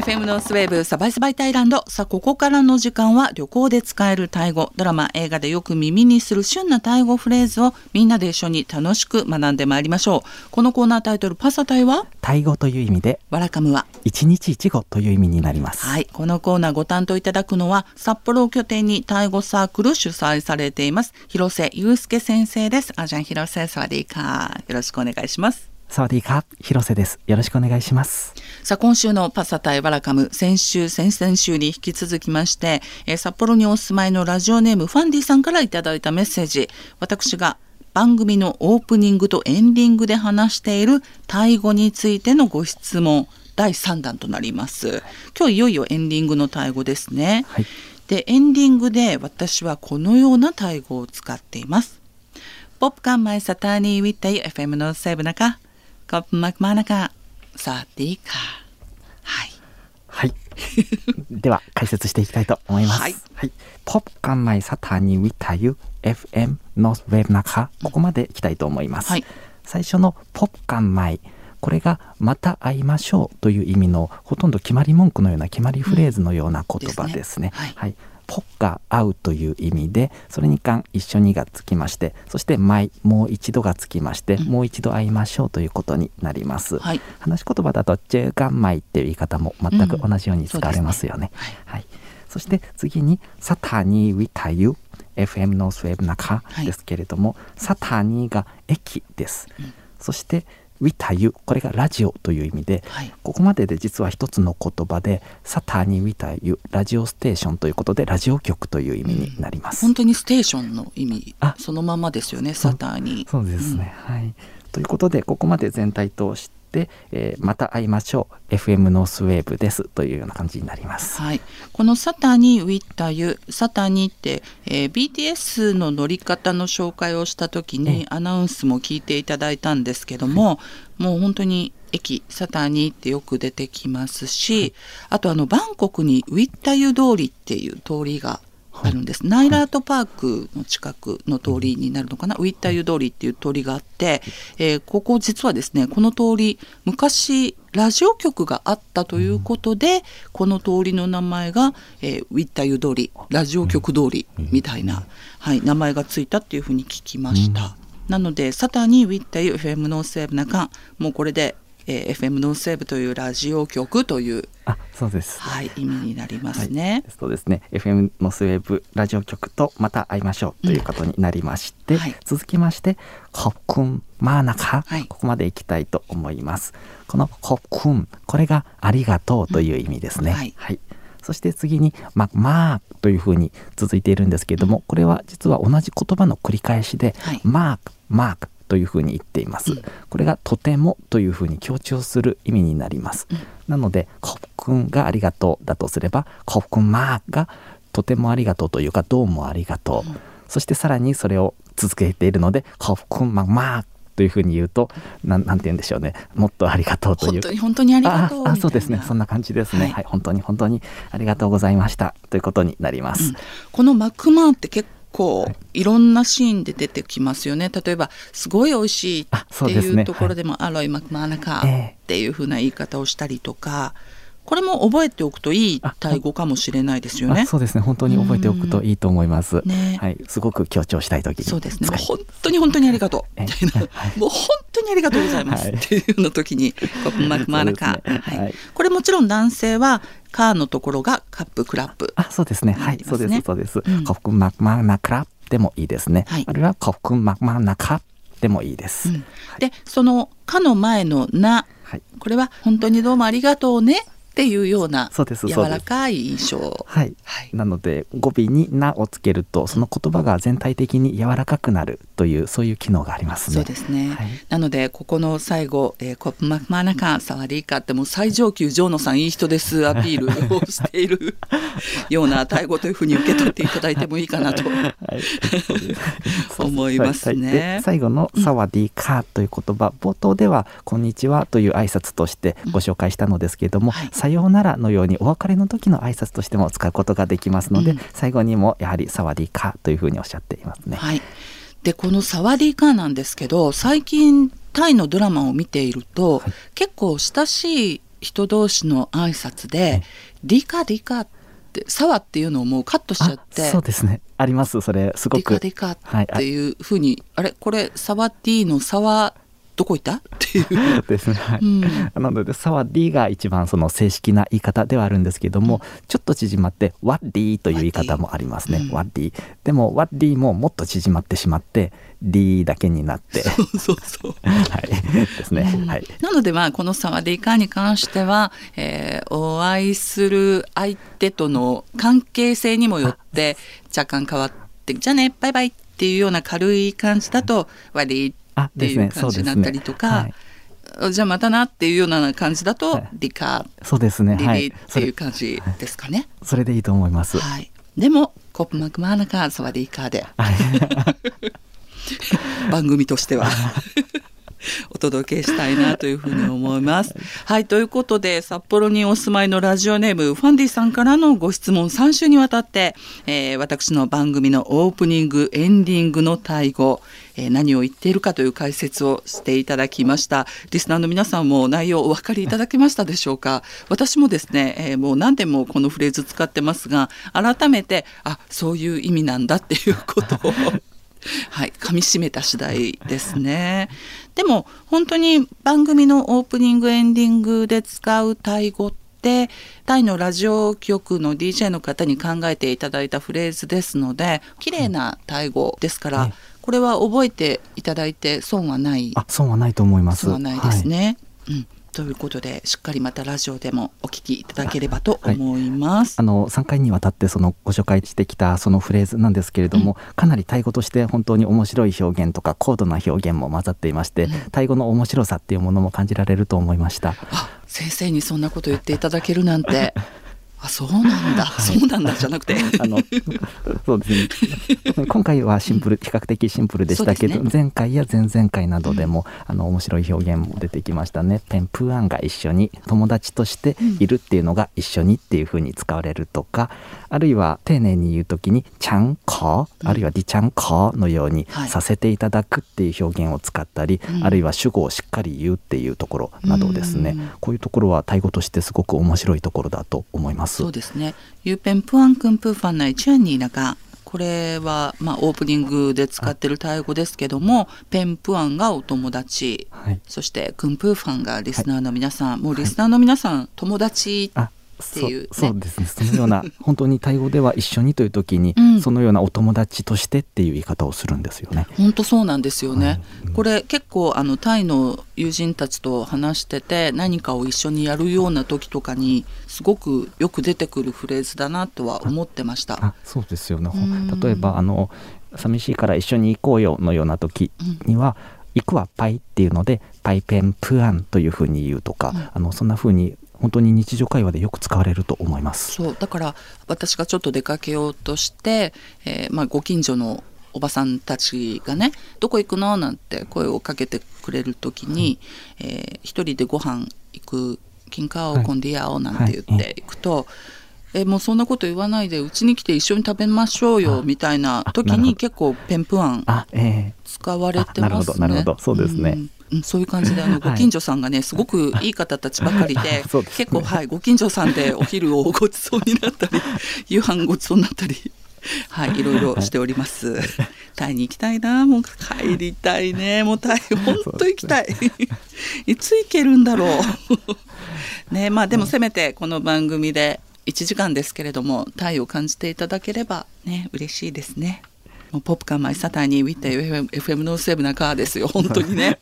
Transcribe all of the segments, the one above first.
FM ノースウェーブサバイサバイタイランド。さあここからの時間は旅行で使えるタイ語。ドラマ映画でよく耳にする旬なタイ語フレーズをみんなで一緒に楽しく学んでまいりましょう。このコーナータイトルパサタイは？タイ語という意味でワラカムは。一日一語という意味になります。はいこのコーナーご担当いただくのは札幌を拠点にタイ語サークル主催されています広瀬祐介先生です。あじゃん広瀬サワディーカーよろしくお願いしますサワディーカー広瀬です。よろしくお願いします。さあ今週のパサタイバラカム先週先々週に引き続きまして、えー札幌にお住まいのラジオネームファンディさんからいただいたメッセージ。私が番組のオープニングとエンディングで話しているタイ語についてのご質問第3弾となります。今日いよいよエンディングのタイ語ですね、はい。でエンディングで私はこのようなタイ語を使っています。ポップカンマイサターニーウィッタイ FM のセーブナカコップマクマナカサティカは。い。はい。では解説していきたいと思います。はい。ポップカンマイサタニウィタユ FM ノースウェブナカここまでいきたいと思います、はい。最初のポップカンマイこれがまた会いましょうという意味のほとんど決まり文句のような決まりフレーズのような言葉ですね。ですね。はい。ポッが会うという意味でそれに関一緒にがつきましてそして毎もう一度がつきまして、うん。もう一度会いましょうということになります。はい。話し言葉だと「チェガンマイ」っていう言い方も全く同じように使われますよね。そうですね。はい、そして次に「サタニーウィタユ FM ノースウェブ中」はい。ですけれども、サタニーが駅です。そしてウィタユこれがラジオという意味で、はいここまでで実は一つの言葉で「サタニーウィタユラジオステーション」ということでラジオ局という意味になります。本当にステーションの意味あそのままですよねสถานีそうですね、はい。ということでここまで全体通して、えーまた会いましょう。FM ノースウェーブですというような感じになります。はい、この「สถานีวิทยุ」「สถานี」って、えー BTS の乗り方の紹介をした時えにアナウンスも聞いていただいたんですけども、もう本当に駅 สถานีってよく出てきますし、あとあのバンコクにウィッタユ通りっていう通りがあるんです、ナイラートパークの近くの通りになるのかな、ウィッタユ通りっていう通りがあって、えーここ実はですねこの通り昔ラジオ局があったということで、この通りの名前が、えーウィッタユ通りラジオ局通りみたいな、はい、名前がついたっていうふうに聞きました、なのでサタにウィッタユ FM ノースウェーブなかもうこれで、えー FM ノースウェーブというラジオ局という、あ、そうです。はい、意味になりますね。そうですね。FM ノースウェーブラジオ局とまた会いましょうということになりまして、うんはい。続きまして「ขอบคุณมากนะคะ」はい。ここまでいきたいと思います。この「ขอบคุณ」これが「ありがとう」という意味ですね、うんはい。そして次に「มาก」というふうに続いているんですけれども、これは実は同じ言葉の繰り返しで「はい。มากมาก」というふうに言っています、うん。これが「とても」というふうに強調する意味になります、なので「コックン」が「ありがとう」だとすれば「コックンマーク」が「とてもありがとう」というか「どうもありがとう」そしてさらにそれを続けているので「コックンマーマーク」というふうに言うとなんなんて言うんでしょうねもっとありがとうという。本当に本当にありがとうああそうですね。そんな感じですね、はい。はい、本当に本当にありがとうございました。ということになります、このマクマーンって結構いろんなシーンで出てきますよね。例えばすごい美味しいあっていそうところでもアロイマクマーナカええっていう風な言い方をしたりとか。これも覚えておくといいあタイ語かもしれないですよね。あ。そうですね。本当に覚えておくといいと思います、ね。はい。すごく強調したい時に。そうですね。本当に本当にありがとう。えみたいな、もう本当にありがとうございます。はい。っていうような時に、マク マーナカ、ねはい。はい。これもちろん男性はカーのところがカップクラップ。あそうですね。はい、そうですそうです、うん。コフクンマクマナクラでもいいですね、はい。あるいはコフクンマクマナカでもいいです、うん。でその「か」の前の「な。はい」これは本当にどうもありがとうねっていうような柔らかい印象。はい。はい。なので語尾に「な」をつけるとその言葉が全体的に柔らかくなるというそういう機能がありますね。そうですね、はい。なのでここの最後、えーコップマクマーナカンサワディーカってもう最上級ジョーノさんいい人ですアピールをしている ようなタイ語というふうに受け取っていただいてもいいかなと。はい、思いますね。最後の「サワディーカー」という言葉、冒頭では「こんにちは」という挨拶としてご紹介したのですけれども「はいさようなら」のようにお別れの時の挨拶としても使うことができますので、うん。最後にもやはり「サワディーカー」というふうにおっしゃっていますね。はい、でこのサワディーカーなんですけど最近タイのドラマを見ていると、はい。結構親しい人同士の挨拶で「リカリカ」って「サワ」っていうのをもうカットしちゃってそうですね。ありますそれ。すごく。リカリカっていうふうに、あれ？これサワディのサワどこ行った？いうですね、はい、う。ん、なのでサワディが一番その正式な言い方ではあるんですけども、うん、ちょっと縮まってワッディという言い方もありますね、ワッディ。でもワッディももっと縮まってしまって D だけになって。そうそうそう。はい。ですね、うん、はい。なのでまあこのサワディカに関しては、えー、お会いする相手との関係性にもよって若干変わってじゃあねバイバイっていうような軽い感じだと「ワディ」っていう感じになったりとか。じゃあまたなっていうような感じだと、はい、リカそうですね。リリっていう感じですかね、それでいいと思います、はい、でもコップマクマーナカサワディカーで。番組としてはお届けしたいなというふうに思います。はい、ということで札幌にお住まいのラジオネームファンディさんからのご質問3週にわたって、えー、私の番組のオープニングエンディングのタイ語、えー、何を言っているかという解説をしていただきましたリスナーの皆さんも内容お分かりいただけましたでしょうか？私もですね、えー、もう何点もこのフレーズ使ってますが改めてあそういう意味なんだっていうことをはい、噛み締めた次第ですね。でも本当に番組のオープニングエンディングで使うタイ語ってタイのラジオ局の DJ の方に考えていただいたフレーズですので綺麗なタイ語ですから、これは覚えていただいて損はない。あ損はないと思います。損はないですね、はい、うんということでしっかりまたラジオでもお聞きいただければと思います。はい、あの3回にわたってそのご紹介してきたそのフレーズなんですけれども、うん、かなりタイ語として本当に面白い表現とか高度な表現も混ざっていまして、うん、タイ語の面白さっていうものも感じられると思いました。あ先生にそんなこと言っていただけるなんて あそうなんだ、はい、そうなんだじゃなくて。あのそうですね。今回はシンプル、比較的シンプルでしたけど、ね、前回や前々回などでも、うん、あの面白い表現も出てきましたね。ペンプアンが一緒に友達としているっていうのが一緒にっていうふうに使われるとか、あるいは丁寧に言う時にちゃんこ、あるいはディちゃんこのようにさせていただくっていう表現を使ったり、はい、あるいは主語をしっかり言うっていうところなどですね、うん、こういうところはタイ語としてすごく面白いところだと思います。そうですね。อยู่เป็นเพื่อนคุณผู้ฟังในช่วงนี้นะคะこれは、まあ、オープニングで使ってるタイ語ですけどもเป็นเพื่อนがお友達、はい、そしてคุณผู้ฟังがリスナーの皆さん、はい、もうリスナーの皆さん、友達っていう、ね、そうですね。そのような 本当にタイ語では一緒にという時に、うん、そのようなお友達としてっていう言い方をするんですよね。本当そうなんですよね、うん、これ結構あのタイの友人たちと話してて何かを一緒にやるような時とかにすごくよく出てくるフレーズだなとは思ってました。あそうですよね。例えばあの寂しいから一緒に行こうよのような時には、うん。行くはパイっていうのでパイペンプアンというふうに言うとか、うん、あのそんなふうに本当に日常会話でよく使われると思いますそうだから私がちょっと出かけようとして、えー、まあ、ご近所のおばさんたちがね「どこ行くの?」なんて声をかけてくれる時に、はい、えー、一人でご飯行く「金貨をコンディアオ」なんて言って行くと。はいはいえもうそんなこと言わないでうちに来て一緒に食べましょうよみたいな時に結構ペンプアン使われてますね。なるほどなるほどそうですね。うんそういう感じであのご近所さんがね、すごくいい方たちばかりで、ね、結構はいご近所さんでお昼をごちそうになったり 夕飯ごちそうになったり。はい、いろいろしております。タイに行きたいな、もう帰りたいね、もうタイ本当行きたい。いつ行けるんだろう。ね、まあでもせめてこの番組で1時間ですけれども、タイを感じていただければね、嬉しいですね。もうポップカーマイサターにウィッタ FM, FM ノースウェブなカーですよ本当にね。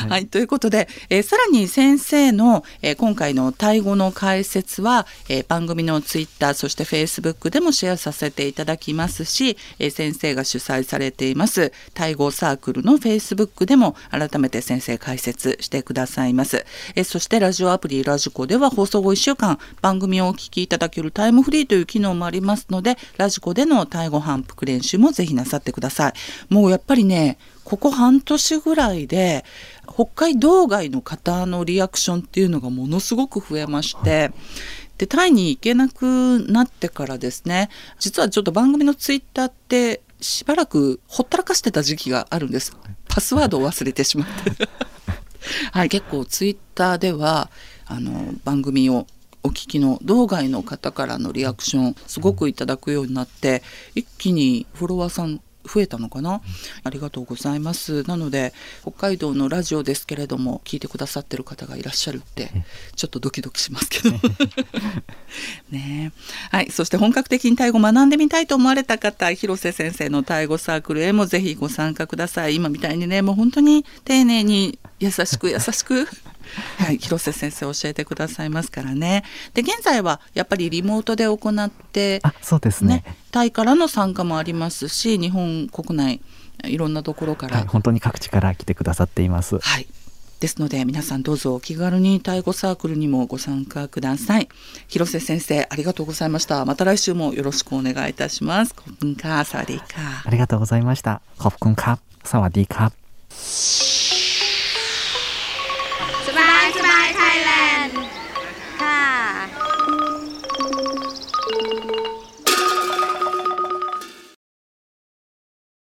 はい、はい、ということで、えー、さらに先生の、えー、今回のタイ語の解説は、えー、番組のツイッターそしてフェイスブックでもシェアさせていただきますし、えー、先生が主催されていますタイ語サークルのフェイスブックでも改めて先生解説してくださいます。えー、そしてラジオアプリラジコでは放送後1週間番組をお聞きいただけるタイムフリーという機能もありますのでラジコでのタイ語反復練習もぜひなさってください。もうやっぱりねここ半年ぐらいで北海道外の方のリアクションっていうのがものすごく増えまして、でタイに行けなくなってからですね実はちょっと番組のツイッターってしばらくほったらかしてた時期があるんですパスワードを忘れてしまってはい結構ツイッターではあの番組をお聞きの道外の方からのリアクションすごくいただくようになって一気にフォロワーさん増えたのかな、ありがとうございます。なので北海道のラジオですけれども聞いてくださってる方がいらっしゃるってちょっとドキドキしますけど。ね。はい。そして本格的にタイ語学んでみたいと思われた方広瀬先生のタイ語サークルへもぜひご参加ください。今みたいにねもう本当に丁寧に優しく優しくはい、広瀬先生教えてくださいますからね。で現在はやっぱりリモートで行ってあそうですね、ね、タイからの参加もありますし日本国内いろんなところから、はい、本当に各地から来てくださっています。はい。ですので皆さんどうぞお気軽にタイ語サークルにもご参加ください。広瀬先生ありがとうございました。また来週もよろしくお願いいたします。コップンカーサワディーカー。ありがとうございました。コップンカーサワディーカー